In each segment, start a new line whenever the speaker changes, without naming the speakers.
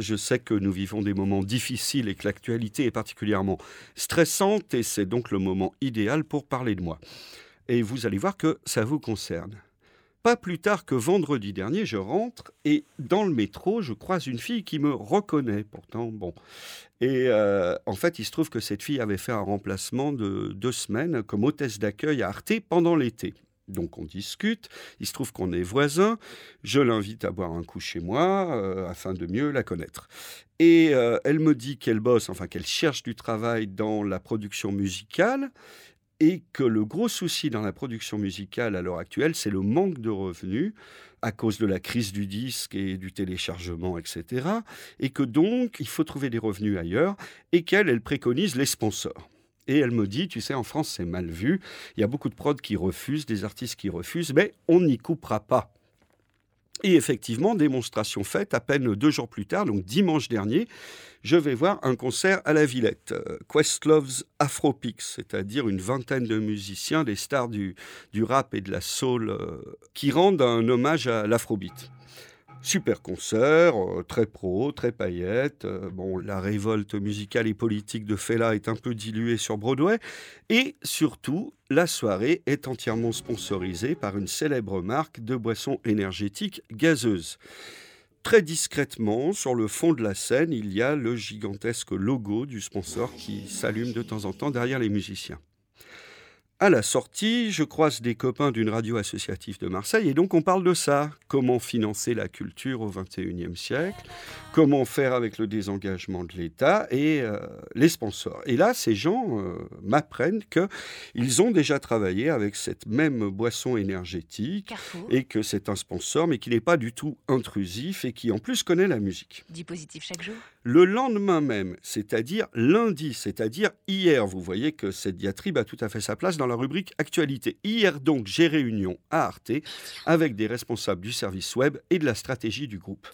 Je sais que nous vivons des moments difficiles et que l'actualité est particulièrement stressante et c'est donc le moment idéal pour parler de moi. Et vous allez voir que ça vous concerne. Pas plus tard que vendredi dernier, je rentre et dans le métro, je croise une fille qui me reconnaît. Pourtant, bon. Et euh, en fait, il se trouve que cette fille avait fait un remplacement de deux semaines comme hôtesse d'accueil à Arte pendant l'été. Donc on discute, il se trouve qu'on est voisins, je l'invite à boire un coup chez moi euh, afin de mieux la connaître. Et euh, elle me dit qu'elle bosse, enfin qu'elle cherche du travail dans la production musicale et que le gros souci dans la production musicale à l'heure actuelle, c'est le manque de revenus à cause de la crise du disque et du téléchargement, etc. Et que donc, il faut trouver des revenus ailleurs et qu'elle, elle préconise les sponsors. Et elle me dit, tu sais, en France, c'est mal vu. Il y a beaucoup de prods qui refusent, des artistes qui refusent, mais on n'y coupera pas. Et effectivement, démonstration faite, à peine deux jours plus tard, donc dimanche dernier, je vais voir un concert à la Villette, euh, Questlove's Afropix, c'est-à-dire une vingtaine de musiciens, des stars du, du rap et de la soul, euh, qui rendent un hommage à l'afrobeat. Super concert, euh, très pro, très paillette. bon, la révolte musicale et politique de Fela est un peu diluée sur Broadway. Et surtout, la soirée est entièrement sponsorisée par une célèbre marque de boissons énergétiques gazeuses. Très discrètement, sur le fond de la scène, il y a le gigantesque logo du sponsor qui s'allume de temps en temps derrière les musiciens. À la sortie, je croise des copains d'une radio associative de Marseille et donc on parle de ça. Comment financer la culture au XXIe siècle? Comment faire avec le désengagement de l'État et euh, les sponsors? Et là, ces gens euh, m'apprennent qu'ils ont déjà travaillé avec cette même boisson énergétique et que c'est un sponsor mais qui n'est pas du tout intrusif et qui en plus connaît la musique.
Du positif chaque jour?
Le lendemain même, c'est-à-dire lundi, c'est-à-dire hier, vous voyez que cette diatribe a tout à fait sa place dans la rubrique Actualité. Hier donc, j'ai réunion à Arte avec des responsables du service web et de la stratégie du groupe.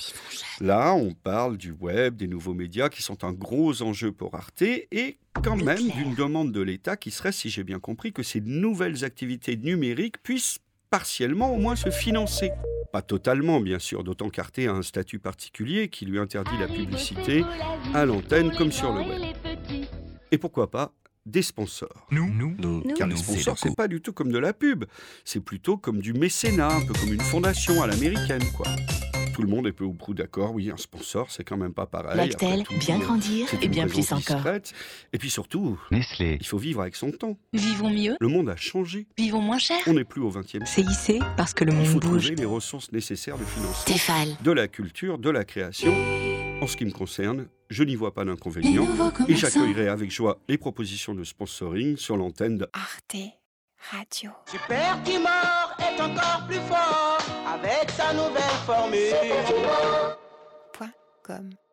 Là, on parle du web, des nouveaux médias qui sont un gros enjeu pour Arte et quand même d'une demande de l'État qui serait, si j'ai bien compris, que ces nouvelles activités numériques puissent partiellement au moins se financer. Pas totalement, bien sûr, d'autant qu'Arte a un statut particulier qui lui interdit la publicité à l'antenne comme sur le web. Et pourquoi pas des sponsors.
Nous, nous,
Car les sponsors, c'est pas du tout comme de la pub. C'est plutôt comme du mécénat, un peu comme une fondation à l'américaine, quoi. Tout le monde est peu ou prou d'accord. Oui, un sponsor, c'est quand même pas pareil.
Lactel, bien grandir et bien plus encore.
Et puis surtout,
Nestlé.
il faut vivre avec son temps.
Vivons mieux,
Le monde a changé.
vivons moins cher.
On n'est plus au 20e siècle.
CIC, parce que le
Il faut
monde bouge.
trouver les ressources nécessaires de financement.
Stéphane.
De la culture, de la création. En ce qui me concerne, je n'y vois pas d'inconvénient. Et j'accueillerai avec joie les propositions de sponsoring sur l'antenne de
Arte Radio.
Super Timor est encore plus fort sa nouvelle formule.
Point com.